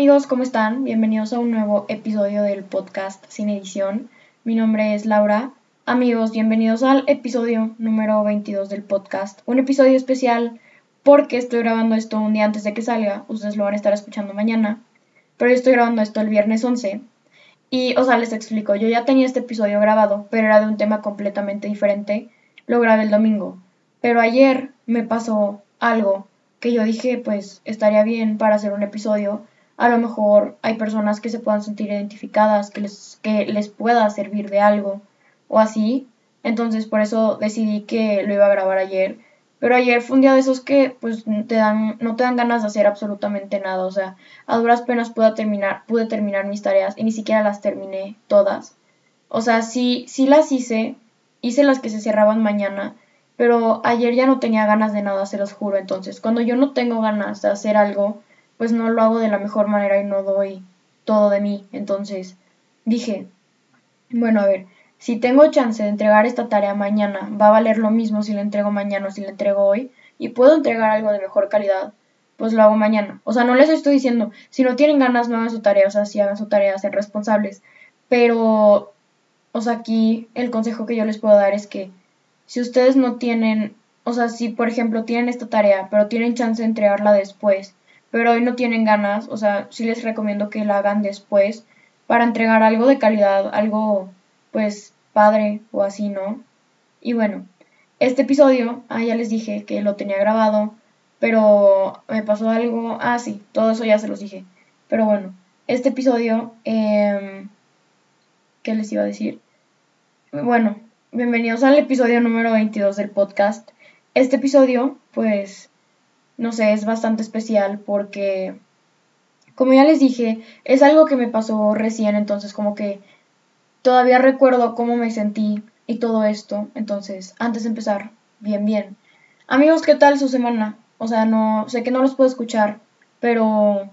amigos, ¿cómo están? Bienvenidos a un nuevo episodio del podcast Sin Edición. Mi nombre es Laura. Amigos, bienvenidos al episodio número 22 del podcast. Un episodio especial porque estoy grabando esto un día antes de que salga. Ustedes lo van a estar escuchando mañana. Pero yo estoy grabando esto el viernes 11. Y, o sea, les explico. Yo ya tenía este episodio grabado, pero era de un tema completamente diferente. Lo grabé el domingo. Pero ayer me pasó algo que yo dije, pues estaría bien para hacer un episodio. A lo mejor hay personas que se puedan sentir identificadas, que les, que les pueda servir de algo o así. Entonces por eso decidí que lo iba a grabar ayer. Pero ayer fue un día de esos que pues te dan, no te dan ganas de hacer absolutamente nada. O sea, a duras penas pude terminar, pude terminar mis tareas y ni siquiera las terminé todas. O sea, sí, sí las hice, hice las que se cerraban mañana, pero ayer ya no tenía ganas de nada, se los juro. Entonces, cuando yo no tengo ganas de hacer algo, pues no lo hago de la mejor manera y no doy todo de mí. Entonces, dije, bueno, a ver, si tengo chance de entregar esta tarea mañana, va a valer lo mismo si la entrego mañana o si la entrego hoy, y puedo entregar algo de mejor calidad, pues lo hago mañana. O sea, no les estoy diciendo, si no tienen ganas, no hagan su tarea, o sea, si hagan su tarea, sean responsables. Pero, o sea, aquí el consejo que yo les puedo dar es que si ustedes no tienen, o sea, si por ejemplo tienen esta tarea, pero tienen chance de entregarla después, pero hoy no tienen ganas, o sea, sí les recomiendo que la hagan después para entregar algo de calidad, algo pues padre o así, ¿no? Y bueno, este episodio, ah, ya les dije que lo tenía grabado, pero me pasó algo, ah, sí, todo eso ya se los dije. Pero bueno, este episodio, eh, ¿qué les iba a decir? Bueno, bienvenidos al episodio número 22 del podcast. Este episodio, pues, no sé, es bastante especial porque, como ya les dije, es algo que me pasó recién, entonces como que todavía recuerdo cómo me sentí y todo esto. Entonces, antes de empezar, bien, bien. Amigos, ¿qué tal su semana? O sea, no, sé que no los puedo escuchar, pero,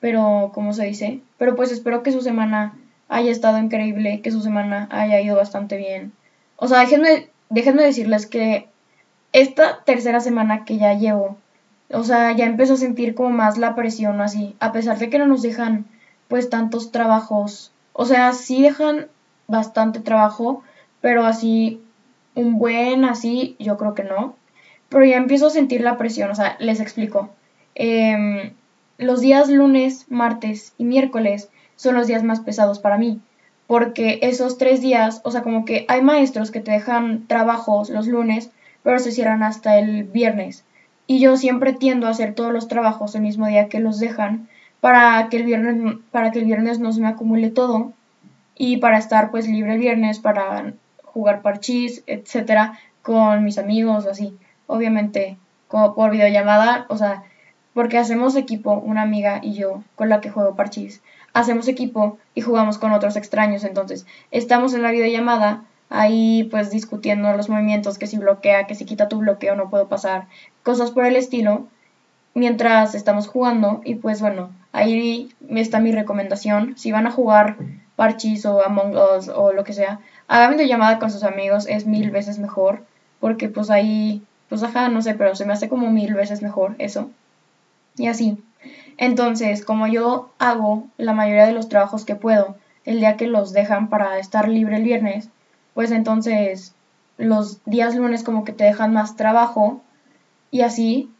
pero, ¿cómo se dice? Pero pues espero que su semana haya estado increíble, que su semana haya ido bastante bien o sea, déjenme, déjenme decirles que esta tercera semana que ya llevo, o sea, ya empezó a sentir como más la presión así, a pesar de que no nos dejan pues tantos trabajos, o sea, sí dejan bastante trabajo, pero así un buen así, yo creo que no, pero ya empiezo a sentir la presión, o sea, les explico. Em, los días lunes, martes y miércoles son los días más pesados para mí, porque esos tres días, o sea, como que hay maestros que te dejan trabajos los lunes, pero se cierran hasta el viernes. Y yo siempre tiendo a hacer todos los trabajos el mismo día que los dejan para que el viernes, para que el viernes no se me acumule todo y para estar pues libre el viernes para jugar parchís, etcétera, con mis amigos así. Obviamente, como por videollamada, o sea, porque hacemos equipo, una amiga y yo, con la que juego parchís hacemos equipo y jugamos con otros extraños. Entonces, estamos en la videollamada ahí pues discutiendo los movimientos, que si bloquea, que si quita tu bloqueo no puedo pasar, cosas por el estilo, mientras estamos jugando y pues bueno, ahí está mi recomendación, si van a jugar Parchis o Among Us o lo que sea, hagan videollamada con sus amigos, es mil veces mejor, porque pues ahí, pues ajá, no sé, pero se me hace como mil veces mejor eso. Y así. Entonces, como yo hago la mayoría de los trabajos que puedo el día que los dejan para estar libre el viernes, pues entonces los días lunes como que te dejan más trabajo y así.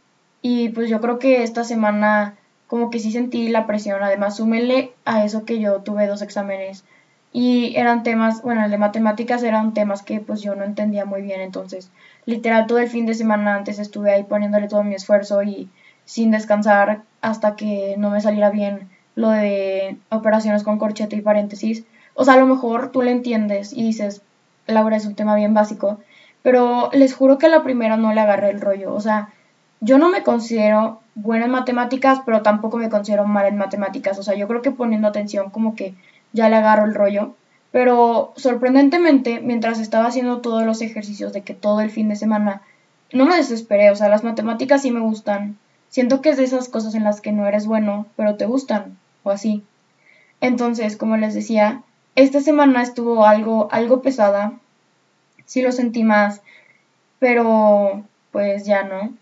Y pues yo creo que esta semana como que sí sentí la presión. Además, súmele a eso que yo tuve dos exámenes y eran temas, bueno, el de matemáticas eran temas que pues yo no entendía muy bien. Entonces, literal, todo el fin de semana antes estuve ahí poniéndole todo mi esfuerzo y sin descansar hasta que no me saliera bien lo de operaciones con corchete y paréntesis. O sea, a lo mejor tú le entiendes y dices, Laura es un tema bien básico, pero les juro que a la primera no le agarré el rollo. O sea, yo no me considero buena en matemáticas, pero tampoco me considero mal en matemáticas. O sea, yo creo que poniendo atención como que ya le agarro el rollo. Pero sorprendentemente, mientras estaba haciendo todos los ejercicios de que todo el fin de semana, no me desesperé. O sea, las matemáticas sí me gustan. Siento que es de esas cosas en las que no eres bueno, pero te gustan, o así. Entonces, como les decía, esta semana estuvo algo, algo pesada. Sí lo sentí más, pero pues ya no.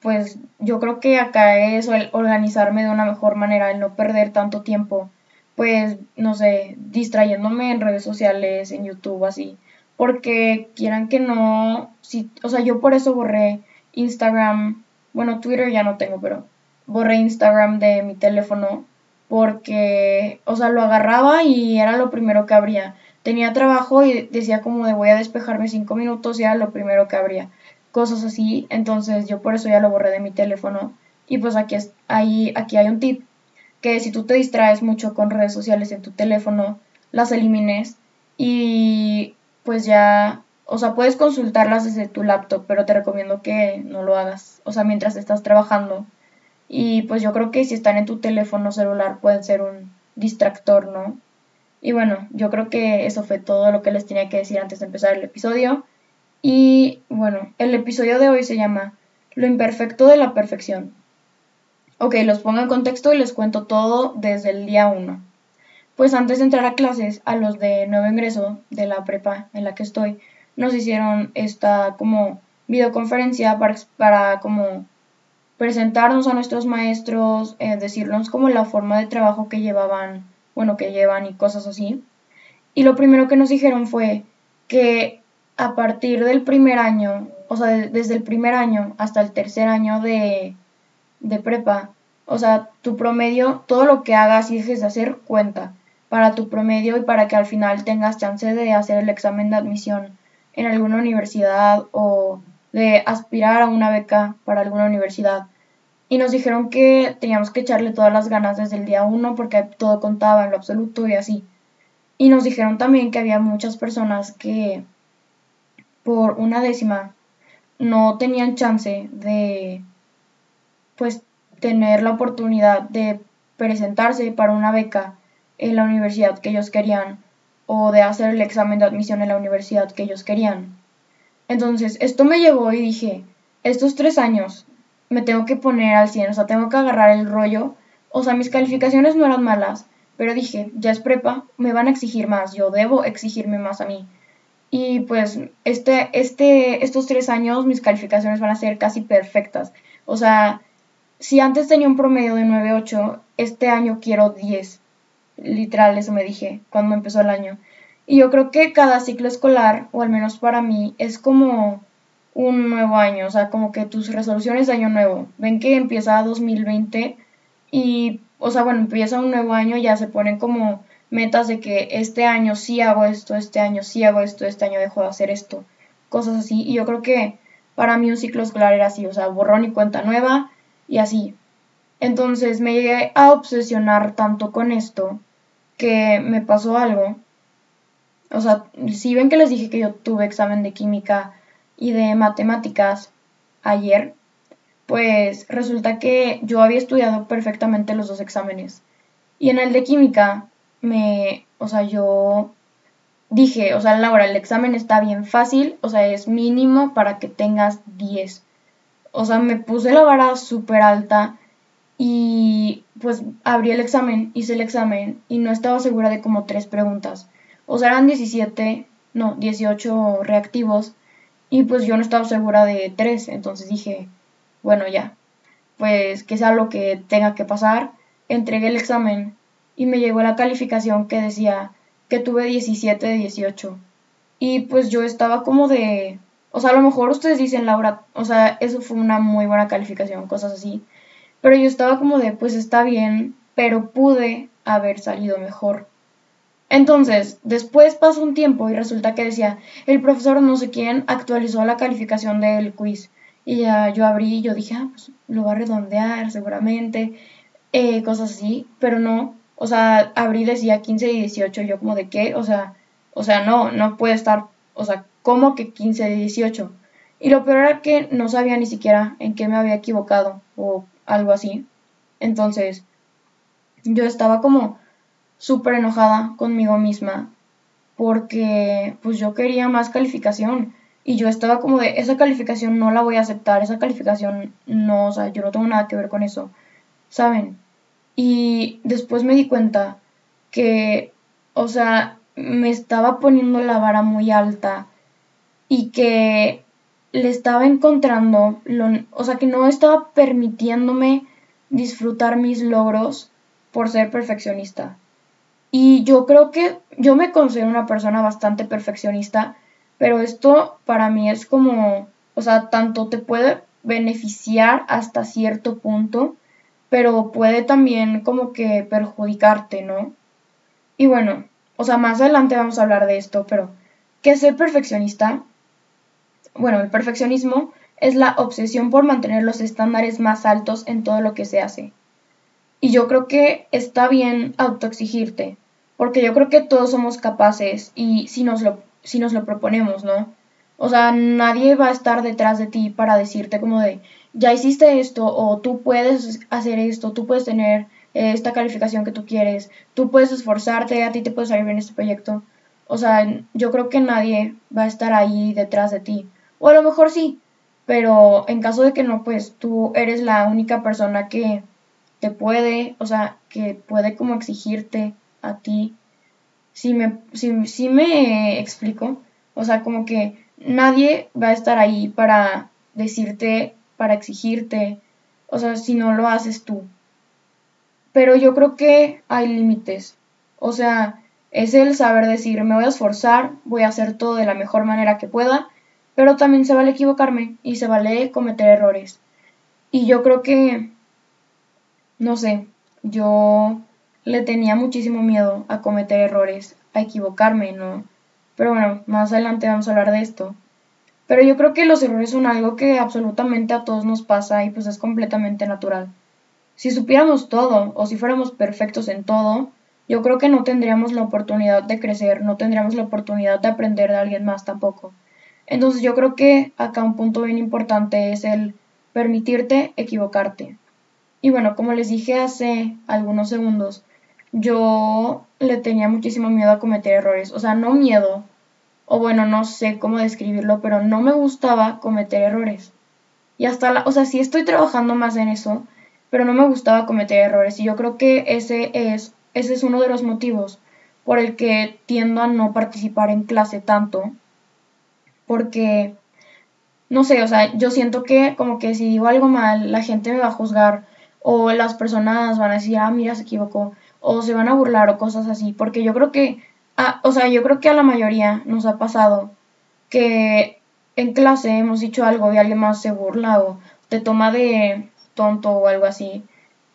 pues yo creo que acá es el organizarme de una mejor manera, el no perder tanto tiempo, pues, no sé, distrayéndome en redes sociales, en YouTube, así. Porque quieran que no, si, o sea, yo por eso borré Instagram, bueno, Twitter ya no tengo, pero borré Instagram de mi teléfono porque, o sea, lo agarraba y era lo primero que abría. Tenía trabajo y decía como de voy a despejarme cinco minutos y era lo primero que abría cosas así, entonces yo por eso ya lo borré de mi teléfono. Y pues aquí, es, ahí, aquí hay un tip, que si tú te distraes mucho con redes sociales en tu teléfono, las elimines y pues ya, o sea, puedes consultarlas desde tu laptop, pero te recomiendo que no lo hagas, o sea, mientras estás trabajando. Y pues yo creo que si están en tu teléfono celular pueden ser un distractor, ¿no? Y bueno, yo creo que eso fue todo lo que les tenía que decir antes de empezar el episodio. Y bueno, el episodio de hoy se llama Lo imperfecto de la perfección. Ok, los pongo en contexto y les cuento todo desde el día 1. Pues antes de entrar a clases, a los de nuevo ingreso de la prepa en la que estoy, nos hicieron esta como videoconferencia para, para como presentarnos a nuestros maestros, eh, decirnos como la forma de trabajo que llevaban, bueno, que llevan y cosas así. Y lo primero que nos dijeron fue que a partir del primer año, o sea, desde el primer año hasta el tercer año de, de prepa, o sea, tu promedio, todo lo que hagas y dejes de hacer cuenta para tu promedio y para que al final tengas chance de hacer el examen de admisión en alguna universidad o de aspirar a una beca para alguna universidad. Y nos dijeron que teníamos que echarle todas las ganas desde el día uno porque todo contaba en lo absoluto y así. Y nos dijeron también que había muchas personas que por una décima no tenían chance de pues tener la oportunidad de presentarse para una beca en la universidad que ellos querían o de hacer el examen de admisión en la universidad que ellos querían. Entonces, esto me llevó y dije, estos tres años me tengo que poner al 100, o sea, tengo que agarrar el rollo. O sea, mis calificaciones no eran malas, pero dije, ya es prepa, me van a exigir más, yo debo exigirme más a mí. Y pues este, este, estos tres años mis calificaciones van a ser casi perfectas. O sea, si antes tenía un promedio de 9.8, este año quiero 10. Literal, eso me dije cuando empezó el año. Y yo creo que cada ciclo escolar, o al menos para mí, es como un nuevo año, o sea, como que tus resoluciones de año nuevo. Ven que empieza 2020 y, o sea, bueno, empieza un nuevo año, ya se ponen como metas de que este año sí hago esto, este año sí hago esto, este año dejo de hacer esto, cosas así. Y yo creo que para mí un ciclo escolar era así, o sea, borrón y cuenta nueva y así. Entonces me llegué a obsesionar tanto con esto que me pasó algo. O sea, si ven que les dije que yo tuve examen de química y de matemáticas ayer, pues resulta que yo había estudiado perfectamente los dos exámenes. Y en el de química me, o sea, yo dije, o sea, Laura, el examen está bien fácil, o sea, es mínimo para que tengas 10. O sea, me puse la vara súper alta y pues abrí el examen, hice el examen y no estaba segura de como tres preguntas. O sea, eran 17, no, 18 reactivos y pues yo no estaba segura de tres, entonces dije, bueno, ya, pues que sea lo que tenga que pasar. Entregué el examen y me llegó la calificación que decía que tuve 17 de 18. Y pues yo estaba como de, o sea, a lo mejor ustedes dicen, Laura, o sea, eso fue una muy buena calificación, cosas así. Pero yo estaba como de, pues está bien, pero pude haber salido mejor. Entonces, después pasó un tiempo y resulta que decía, el profesor no sé quién actualizó la calificación del quiz. Y ya yo abrí y yo dije, ah, pues lo va a redondear seguramente, eh, cosas así, pero no, o sea, abril decía 15 y 18, yo como de qué, o sea, o sea, no, no puede estar, o sea, ¿cómo que 15 y 18? Y lo peor era que no sabía ni siquiera en qué me había equivocado o algo así. Entonces, yo estaba como súper enojada conmigo misma porque pues yo quería más calificación y yo estaba como de esa calificación no la voy a aceptar, esa calificación no, o sea, yo no tengo nada que ver con eso, ¿saben? Y después me di cuenta que, o sea, me estaba poniendo la vara muy alta y que le estaba encontrando, o sea, que no estaba permitiéndome disfrutar mis logros por ser perfeccionista. Y yo creo que yo me considero una persona bastante perfeccionista, pero esto para mí es como, o sea, tanto te puede beneficiar hasta cierto punto, pero puede también como que perjudicarte, ¿no? Y bueno, o sea, más adelante vamos a hablar de esto, pero ¿qué es ser perfeccionista? Bueno, el perfeccionismo es la obsesión por mantener los estándares más altos en todo lo que se hace. Y yo creo que está bien autoexigirte, porque yo creo que todos somos capaces y si nos lo, si nos lo proponemos, ¿no? O sea, nadie va a estar detrás de ti para decirte como de, ya hiciste esto, o tú puedes hacer esto, tú puedes tener esta calificación que tú quieres, tú puedes esforzarte, a ti te puede salir bien este proyecto. O sea, yo creo que nadie va a estar ahí detrás de ti. O a lo mejor sí, pero en caso de que no, pues tú eres la única persona que te puede, o sea, que puede como exigirte a ti. Si me, si, me explico, o sea, como que nadie va a estar ahí para decirte, para exigirte, o sea, si no lo haces tú. Pero yo creo que hay límites. O sea, es el saber decir, me voy a esforzar, voy a hacer todo de la mejor manera que pueda, pero también se vale equivocarme y se vale cometer errores. Y yo creo que, no sé, yo le tenía muchísimo miedo a cometer errores, a equivocarme, ¿no? Pero bueno, más adelante vamos a hablar de esto. Pero yo creo que los errores son algo que absolutamente a todos nos pasa y pues es completamente natural. Si supiéramos todo o si fuéramos perfectos en todo, yo creo que no tendríamos la oportunidad de crecer, no tendríamos la oportunidad de aprender de alguien más tampoco. Entonces yo creo que acá un punto bien importante es el permitirte equivocarte. Y bueno, como les dije hace algunos segundos, yo le tenía muchísimo miedo a cometer errores. O sea, no miedo, o bueno, no sé cómo describirlo, pero no me gustaba cometer errores. Y hasta la, o sea, sí estoy trabajando más en eso, pero no me gustaba cometer errores. Y yo creo que ese es, ese es uno de los motivos por el que tiendo a no participar en clase tanto. Porque, no sé, o sea, yo siento que como que si digo algo mal, la gente me va a juzgar o las personas van a decir, ah, mira, se equivocó o se van a burlar o cosas así, porque yo creo que, ah, o sea, yo creo que a la mayoría nos ha pasado que en clase hemos dicho algo y alguien más se burla o te toma de tonto o algo así.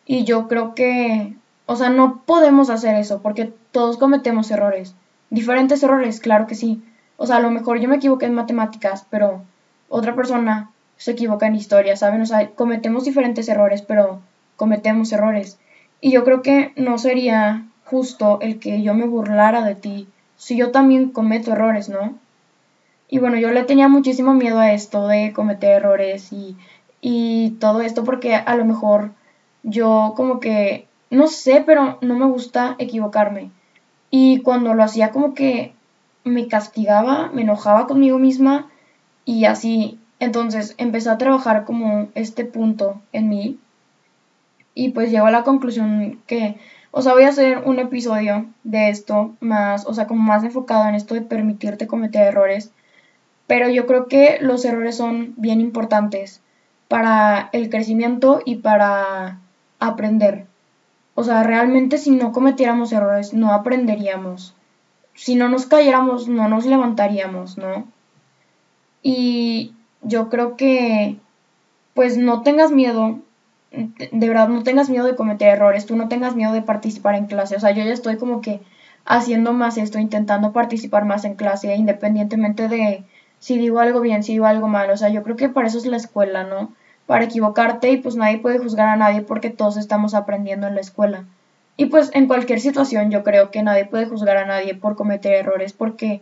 Y yo creo que, o sea, no podemos hacer eso porque todos cometemos errores. Diferentes errores, claro que sí. O sea, a lo mejor yo me equivoqué en matemáticas, pero otra persona se equivoca en historia, ¿saben? O sea, cometemos diferentes errores, pero cometemos errores. Y yo creo que no sería justo el que yo me burlara de ti si yo también cometo errores, ¿no? Y bueno, yo le tenía muchísimo miedo a esto de cometer errores y, y todo esto porque a lo mejor yo como que, no sé, pero no me gusta equivocarme. Y cuando lo hacía como que me castigaba, me enojaba conmigo misma y así. Entonces empecé a trabajar como este punto en mí y pues llego a la conclusión que, o sea, voy a hacer un episodio de esto más, o sea, como más enfocado en esto de permitirte cometer errores, pero yo creo que los errores son bien importantes para el crecimiento y para aprender. O sea, realmente si no cometiéramos errores, no aprenderíamos. Si no nos cayéramos, no nos levantaríamos, ¿no? Y yo creo que, pues no tengas miedo de verdad no tengas miedo de cometer errores, tú no tengas miedo de participar en clase. O sea, yo ya estoy como que haciendo más esto, intentando participar más en clase, independientemente de si digo algo bien, si digo algo mal. O sea, yo creo que para eso es la escuela, ¿no? Para equivocarte y pues nadie puede juzgar a nadie porque todos estamos aprendiendo en la escuela. Y pues en cualquier situación yo creo que nadie puede juzgar a nadie por cometer errores porque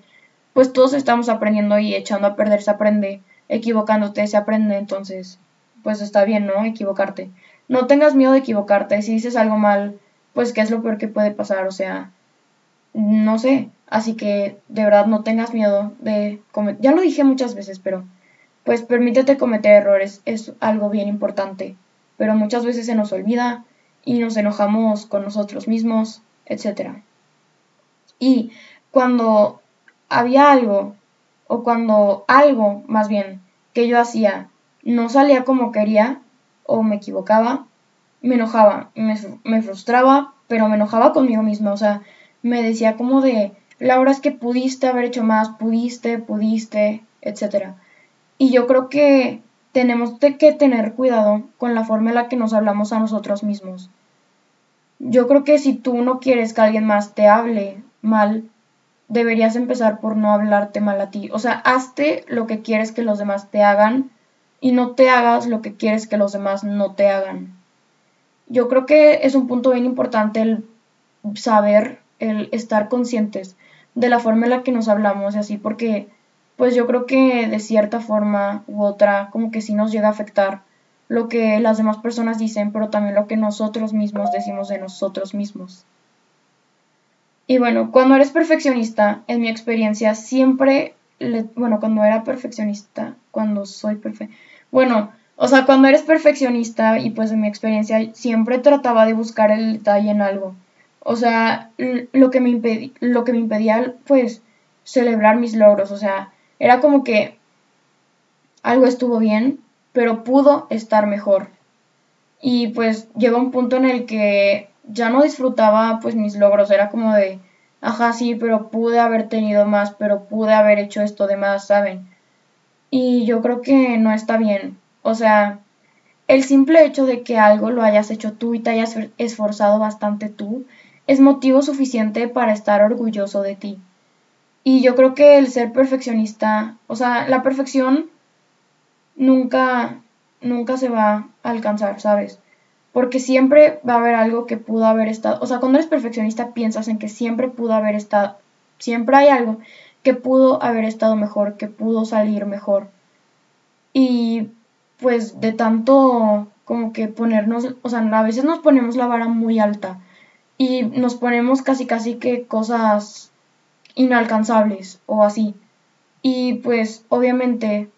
pues todos estamos aprendiendo y echando a perder se aprende, equivocándote se aprende, entonces pues está bien, ¿no? Equivocarte. No tengas miedo de equivocarte. Si dices algo mal, pues qué es lo peor que puede pasar, o sea, no sé. Así que de verdad no tengas miedo de cometer. Ya lo dije muchas veces, pero pues permítete cometer errores. Es algo bien importante. Pero muchas veces se nos olvida y nos enojamos con nosotros mismos, etc. Y cuando había algo, o cuando algo más bien que yo hacía no salía como quería o me equivocaba, me enojaba, me, me frustraba, pero me enojaba conmigo misma, o sea, me decía como de, Laura, es que pudiste haber hecho más, pudiste, pudiste, etc. Y yo creo que tenemos que tener cuidado con la forma en la que nos hablamos a nosotros mismos. Yo creo que si tú no quieres que alguien más te hable mal, deberías empezar por no hablarte mal a ti. O sea, hazte lo que quieres que los demás te hagan y no te hagas lo que quieres que los demás no te hagan. Yo creo que es un punto bien importante el saber, el estar conscientes de la forma en la que nos hablamos y así, porque pues yo creo que de cierta forma u otra como que sí nos llega a afectar lo que las demás personas dicen, pero también lo que nosotros mismos decimos de nosotros mismos. Y bueno, cuando eres perfeccionista, en mi experiencia, siempre, bueno, cuando era perfeccionista, cuando soy perfecto, bueno, o sea, cuando eres perfeccionista y pues en mi experiencia, siempre trataba de buscar el detalle en algo. O sea, lo que me, lo que me impedía, pues, celebrar mis logros, o sea, era como que algo estuvo bien, pero pudo estar mejor. Y pues llegó un punto en el que ya no disfrutaba pues mis logros, era como de, ajá, sí, pero pude haber tenido más, pero pude haber hecho esto de más, ¿saben? Y yo creo que no está bien. O sea, el simple hecho de que algo lo hayas hecho tú y te hayas esforzado bastante tú es motivo suficiente para estar orgulloso de ti. Y yo creo que el ser perfeccionista, o sea, la perfección nunca, nunca se va a alcanzar, ¿sabes? Porque siempre va a haber algo que pudo haber estado, o sea, cuando eres perfeccionista piensas en que siempre pudo haber estado, siempre hay algo que pudo haber estado mejor, que pudo salir mejor. Y pues de tanto como que ponernos, o sea, a veces nos ponemos la vara muy alta y nos ponemos casi casi que cosas inalcanzables o así. Y pues obviamente,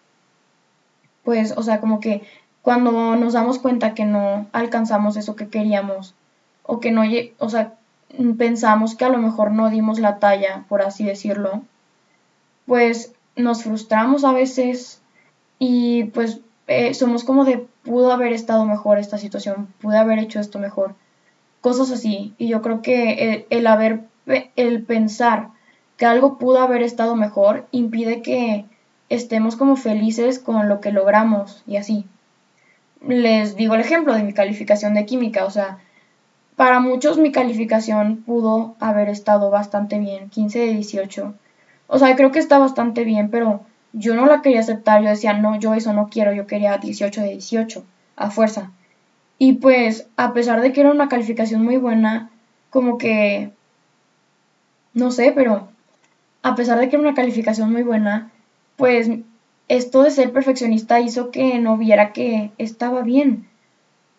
pues, o sea, como que cuando nos damos cuenta que no alcanzamos eso que queríamos o que no, o sea, pensamos que a lo mejor no dimos la talla, por así decirlo, pues nos frustramos a veces y pues eh, somos como de pudo haber estado mejor esta situación, pude haber hecho esto mejor, cosas así. Y yo creo que el, el haber, el pensar que algo pudo haber estado mejor impide que estemos como felices con lo que logramos y así. Les digo el ejemplo de mi calificación de química, o sea, para muchos mi calificación pudo haber estado bastante bien, 15 de 18. O sea, creo que está bastante bien, pero yo no la quería aceptar, yo decía, no, yo eso no quiero, yo quería 18 de 18, a fuerza. Y pues, a pesar de que era una calificación muy buena, como que, no sé, pero a pesar de que era una calificación muy buena, pues esto de ser perfeccionista hizo que no viera que estaba bien,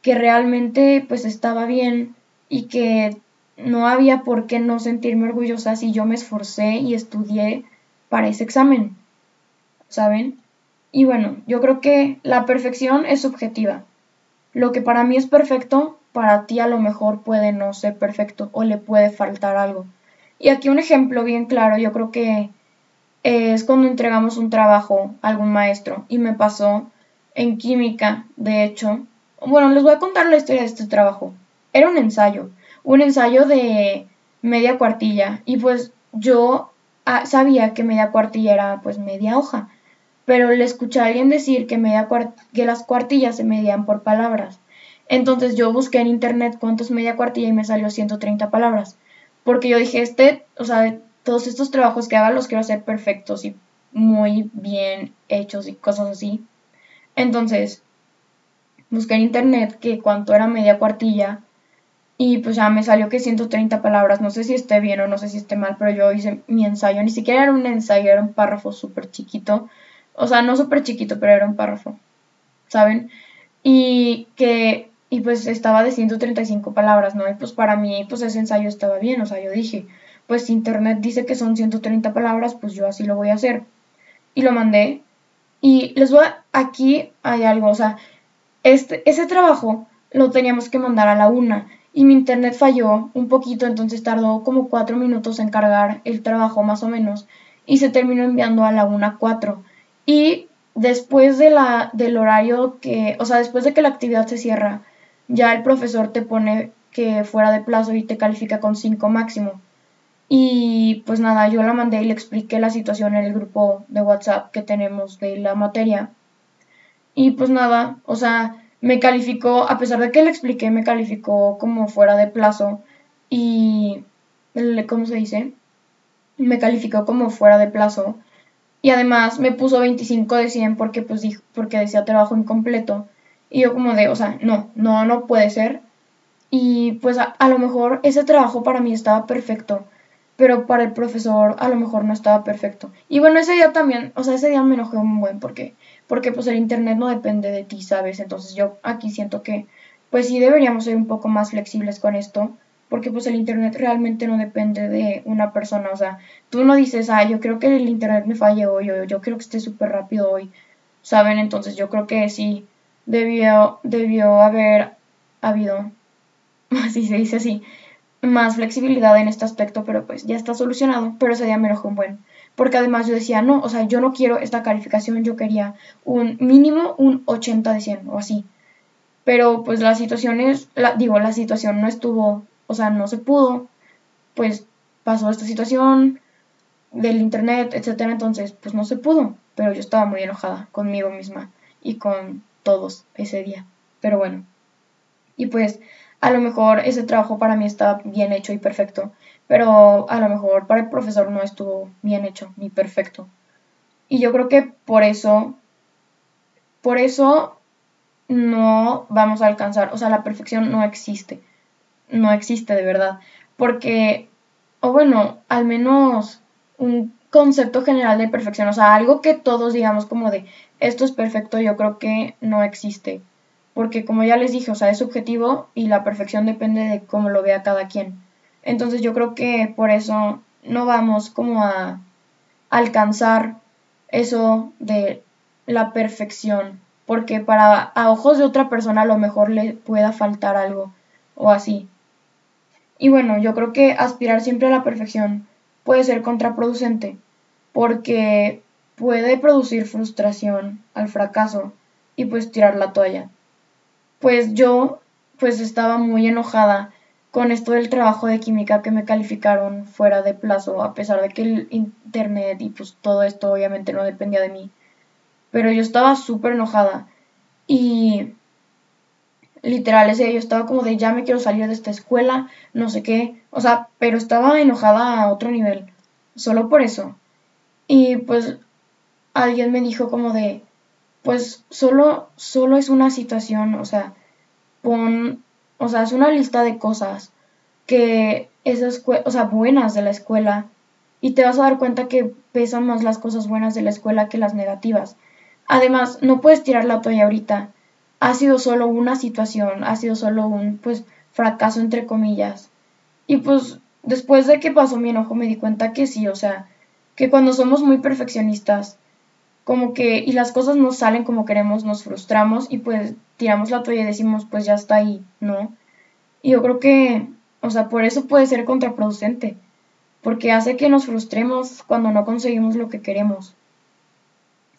que realmente pues estaba bien y que no había por qué no sentirme orgullosa si yo me esforcé y estudié para ese examen, ¿saben? Y bueno, yo creo que la perfección es subjetiva. Lo que para mí es perfecto, para ti a lo mejor puede no ser perfecto o le puede faltar algo. Y aquí un ejemplo bien claro, yo creo que es cuando entregamos un trabajo a algún maestro y me pasó en química, de hecho. Bueno, les voy a contar la historia de este trabajo. Era un ensayo, un ensayo de media cuartilla y pues yo ah, sabía que media cuartilla era pues media hoja, pero le escuché a alguien decir que, media que las cuartillas se medían por palabras. Entonces yo busqué en internet cuántos media cuartilla y me salió 130 palabras porque yo dije, este, o sea, todos estos trabajos que haga los quiero hacer perfectos y muy bien hechos y cosas así. Entonces, busqué en internet que cuánto era media cuartilla y pues ya me salió que 130 palabras. No sé si esté bien o no sé si esté mal, pero yo hice mi ensayo. Ni siquiera era un ensayo, era un párrafo súper chiquito. O sea, no súper chiquito, pero era un párrafo. ¿Saben? Y que y pues estaba de 135 palabras, ¿no? Y pues para mí, pues ese ensayo estaba bien, o sea, yo dije, pues internet dice que son 130 palabras, pues yo así lo voy a hacer. Y lo mandé. Y les voy a, aquí hay algo, o sea, este, ese trabajo lo teníamos que mandar a la una y mi internet falló un poquito, entonces tardó como cuatro minutos en cargar el trabajo más o menos y se terminó enviando a la una cuatro. Y después del horario que, o sea, después de que la actividad se cierra, ya el profesor te pone que fuera de plazo y te califica con 5 máximo. Y pues nada, yo la mandé y le expliqué la situación en el grupo de WhatsApp que tenemos de la materia. Y pues nada, o sea, me calificó, a pesar de que le expliqué, me calificó como fuera de plazo. Y, ¿cómo se dice? Me calificó como fuera de plazo. Y además me puso 25 de 100 porque, pues, dijo, porque decía trabajo incompleto. Y yo como de, o sea, no, no, no puede ser. Y pues a, a lo mejor ese trabajo para mí estaba perfecto pero para el profesor a lo mejor no estaba perfecto. Y bueno, ese día también, o sea, ese día me enojé un buen porque, porque pues el internet no depende de ti, ¿sabes? Entonces yo aquí siento que pues sí deberíamos ser un poco más flexibles con esto, porque pues el internet realmente no depende de una persona, o sea, tú no dices, ah, yo creo que el internet me falle hoy, o yo creo que esté súper rápido hoy, ¿saben? Entonces yo creo que sí debió, debió haber habido, así se dice así, más flexibilidad en este aspecto, pero pues ya está solucionado, pero ese día me enojó un buen. Porque además yo decía, no, o sea, yo no quiero esta calificación, yo quería un mínimo un 80 de 100 o así. Pero pues la situación es, la, digo, la situación no estuvo, o sea, no se pudo, pues pasó esta situación del internet, etcétera, entonces pues no se pudo, pero yo estaba muy enojada conmigo misma y con todos ese día. Pero bueno. Y pues a lo mejor ese trabajo para mí está bien hecho y perfecto, pero a lo mejor para el profesor no estuvo bien hecho ni perfecto. Y yo creo que por eso, por eso no vamos a alcanzar, o sea, la perfección no existe, no existe de verdad, porque, o bueno, al menos un concepto general de perfección, o sea, algo que todos digamos como de esto es perfecto, yo creo que no existe porque como ya les dije, o sea, es subjetivo y la perfección depende de cómo lo vea cada quien. Entonces yo creo que por eso no vamos como a alcanzar eso de la perfección, porque para a ojos de otra persona a lo mejor le pueda faltar algo o así. Y bueno, yo creo que aspirar siempre a la perfección puede ser contraproducente, porque puede producir frustración al fracaso y pues tirar la toalla pues yo pues estaba muy enojada con esto del trabajo de química que me calificaron fuera de plazo, a pesar de que el internet y pues todo esto obviamente no dependía de mí. Pero yo estaba súper enojada y literal ese yo estaba como de ya me quiero salir de esta escuela, no sé qué, o sea, pero estaba enojada a otro nivel, solo por eso. Y pues alguien me dijo como de, pues solo, solo es una situación, o sea, pon, o sea, es una lista de cosas que esas, o sea, buenas de la escuela y te vas a dar cuenta que pesan más las cosas buenas de la escuela que las negativas. Además, no puedes tirar la toalla ahorita. Ha sido solo una situación, ha sido solo un, pues, fracaso entre comillas. Y pues, después de que pasó mi enojo me di cuenta que sí, o sea, que cuando somos muy perfeccionistas como que, y las cosas no salen como queremos, nos frustramos y pues tiramos la toalla y decimos, pues ya está ahí, ¿no? Y yo creo que, o sea, por eso puede ser contraproducente, porque hace que nos frustremos cuando no conseguimos lo que queremos.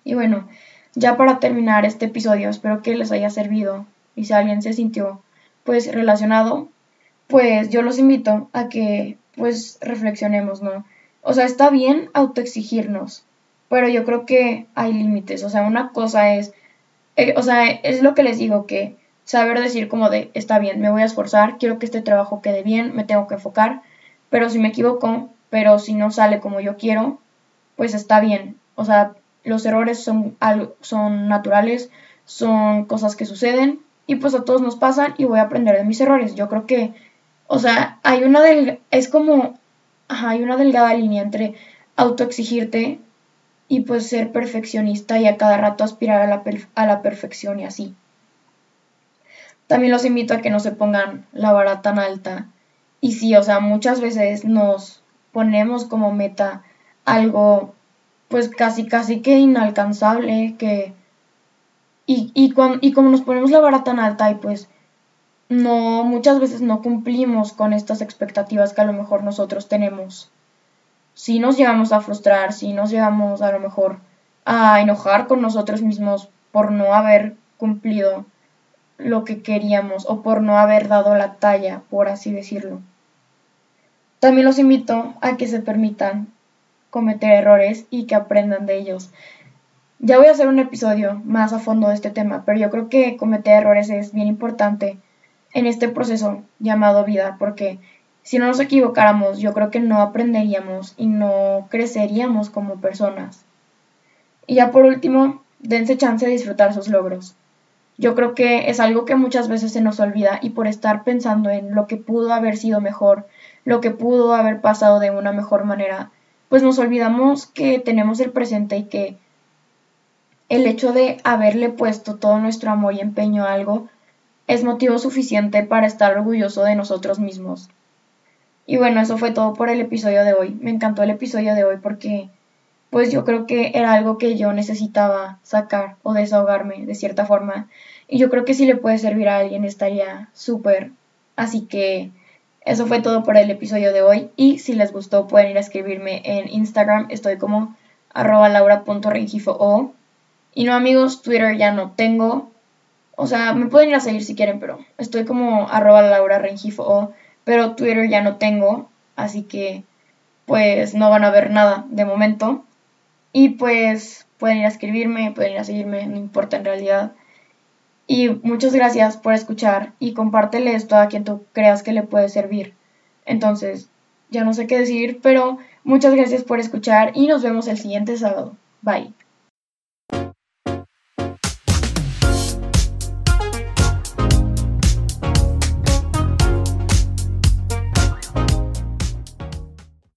Y bueno, ya para terminar este episodio, espero que les haya servido y si alguien se sintió pues relacionado, pues yo los invito a que pues reflexionemos, ¿no? O sea, está bien autoexigirnos, pero yo creo que hay límites, o sea, una cosa es, eh, o sea, es lo que les digo, que saber decir como de, está bien, me voy a esforzar, quiero que este trabajo quede bien, me tengo que enfocar, pero si me equivoco, pero si no sale como yo quiero, pues está bien, o sea, los errores son, son naturales, son cosas que suceden y pues a todos nos pasan y voy a aprender de mis errores. Yo creo que, o sea, hay una del, es como, hay una delgada línea entre autoexigirte y pues ser perfeccionista y a cada rato aspirar a la, a la perfección y así. También los invito a que no se pongan la vara tan alta. Y sí, o sea, muchas veces nos ponemos como meta algo pues casi casi que inalcanzable, que... Y, y, y como nos ponemos la vara tan alta y pues no, muchas veces no cumplimos con estas expectativas que a lo mejor nosotros tenemos si nos llegamos a frustrar, si nos llegamos a lo mejor a enojar con nosotros mismos por no haber cumplido lo que queríamos o por no haber dado la talla, por así decirlo. También los invito a que se permitan cometer errores y que aprendan de ellos. Ya voy a hacer un episodio más a fondo de este tema, pero yo creo que cometer errores es bien importante en este proceso llamado vida, porque si no nos equivocáramos, yo creo que no aprenderíamos y no creceríamos como personas. Y ya por último, dense chance de disfrutar sus logros. Yo creo que es algo que muchas veces se nos olvida y por estar pensando en lo que pudo haber sido mejor, lo que pudo haber pasado de una mejor manera, pues nos olvidamos que tenemos el presente y que el hecho de haberle puesto todo nuestro amor y empeño a algo es motivo suficiente para estar orgulloso de nosotros mismos. Y bueno, eso fue todo por el episodio de hoy. Me encantó el episodio de hoy porque pues yo creo que era algo que yo necesitaba sacar o desahogarme de cierta forma. Y yo creo que si le puede servir a alguien estaría súper. Así que eso fue todo por el episodio de hoy. Y si les gustó pueden ir a escribirme en Instagram. Estoy como arroba laura.rengifo. Y no amigos, Twitter ya no tengo. O sea, me pueden ir a seguir si quieren, pero estoy como arroba laura rengifo. Pero Twitter ya no tengo. Así que pues no van a ver nada de momento. Y pues pueden ir a escribirme, pueden ir a seguirme, no importa en realidad. Y muchas gracias por escuchar y compártele esto a quien tú creas que le puede servir. Entonces, ya no sé qué decir, pero muchas gracias por escuchar y nos vemos el siguiente sábado. Bye.